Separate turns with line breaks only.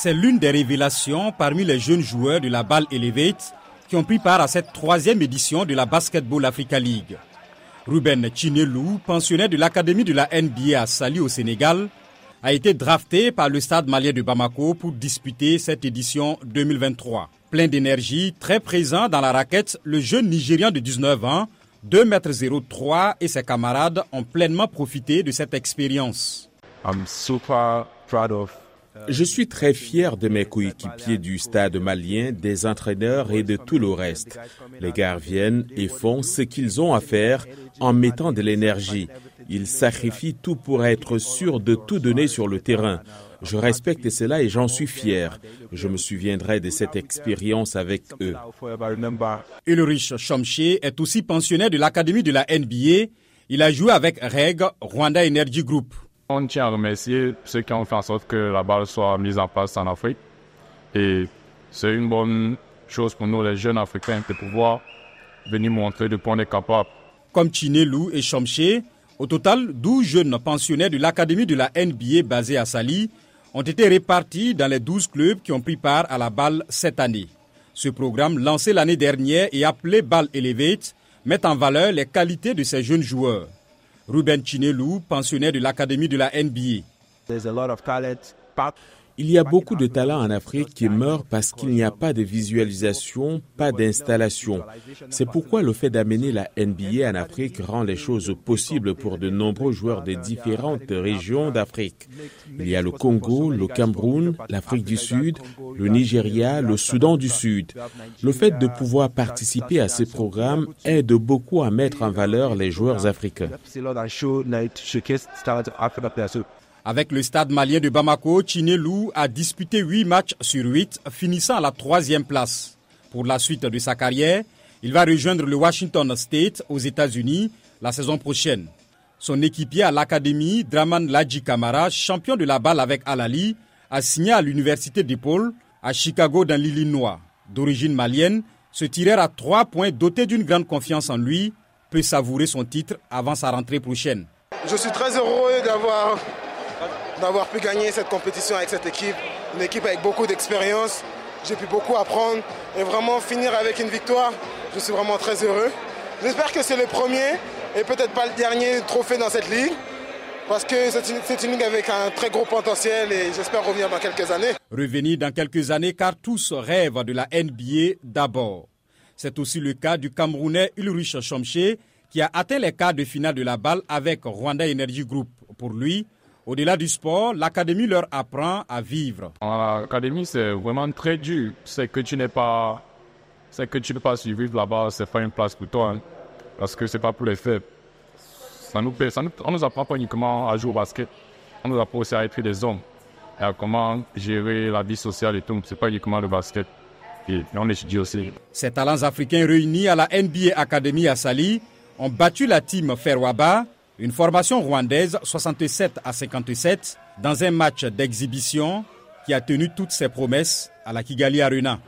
C'est l'une des révélations parmi les jeunes joueurs de la balle Elevate qui ont pris part à cette troisième édition de la Basketball Africa League. Ruben Chinelou, pensionnaire de l'académie de la NBA à Sali au Sénégal, a été drafté par le stade malien de Bamako pour disputer cette édition 2023. Plein d'énergie, très présent dans la raquette, le jeune Nigérian de 19 ans, 2,03 m et ses camarades ont pleinement profité de cette expérience.
Je suis très fier de mes coéquipiers du stade malien, des entraîneurs et de tout le reste. Les gars viennent et font ce qu'ils ont à faire en mettant de l'énergie. Ils sacrifient tout pour être sûrs de tout donner sur le terrain. Je respecte cela et j'en suis fier. Je me souviendrai de cette expérience avec eux.
Ulrich Chomché est aussi pensionnaire de l'Académie de la NBA. Il a joué avec REG, Rwanda Energy Group.
On tient à remercier ceux qui ont fait en sorte que la balle soit mise en place en Afrique. Et c'est une bonne chose pour nous, les jeunes Africains, de pouvoir venir montrer de quoi on est capable.
Comme Chinelou et Chomché, au total, 12 jeunes pensionnaires de l'Académie de la NBA basée à Sali ont été répartis dans les 12 clubs qui ont pris part à la balle cette année. Ce programme, lancé l'année dernière et appelé Ball Elevate, met en valeur les qualités de ces jeunes joueurs. Ruben Chinelou, pensionnaire de l'Académie de la NBA.
Il y a beaucoup de talents en Afrique qui meurent parce qu'il n'y a pas de visualisation, pas d'installation. C'est pourquoi le fait d'amener la NBA en Afrique rend les choses possibles pour de nombreux joueurs de différentes régions d'Afrique. Il y a le Congo, le Cameroun, l'Afrique du Sud, le Nigeria, le Soudan du Sud. Le fait de pouvoir participer à ces programmes aide beaucoup à mettre en valeur les joueurs africains.
Avec le stade malien de Bamako, Chinelou a disputé 8 matchs sur 8, finissant à la troisième place. Pour la suite de sa carrière, il va rejoindre le Washington State aux États-Unis la saison prochaine. Son équipier à l'académie, Draman Ladji Kamara, champion de la balle avec Alali, a signé à l'université d'Épaule à Chicago dans l'Illinois. D'origine malienne, ce tireur à trois points doté d'une grande confiance en lui peut savourer son titre avant sa rentrée prochaine.
Je suis très heureux d'avoir d'avoir pu gagner cette compétition avec cette équipe. Une équipe avec beaucoup d'expérience. J'ai pu beaucoup apprendre et vraiment finir avec une victoire. Je suis vraiment très heureux. J'espère que c'est le premier et peut-être pas le dernier trophée dans cette ligue. Parce que c'est une, ligue avec un très gros potentiel et j'espère revenir dans quelques années.
Revenir dans quelques années car tous rêvent de la NBA d'abord. C'est aussi le cas du Camerounais Ulrich Chomché qui a atteint les quarts de finale de la balle avec Rwanda Energy Group. Pour lui, au-delà du sport, l'académie leur apprend à vivre.
L'académie, c'est vraiment très dur. C'est que tu n'es pas, c'est que tu ne peux pas survivre là-bas, c'est pas une place pour toi, hein. parce que c'est pas pour les faibles. Ça nous, ça nous, on nous apprend pas uniquement à jouer au basket, on nous apprend aussi à être des hommes et à comment gérer la vie sociale et tout. C'est pas uniquement le basket. Et on étudie aussi.
Ces talents africains réunis à la NBA Academy à Sali ont battu la team Ferwaba une formation rwandaise 67 à 57 dans un match d'exhibition qui a tenu toutes ses promesses à la Kigali Arena.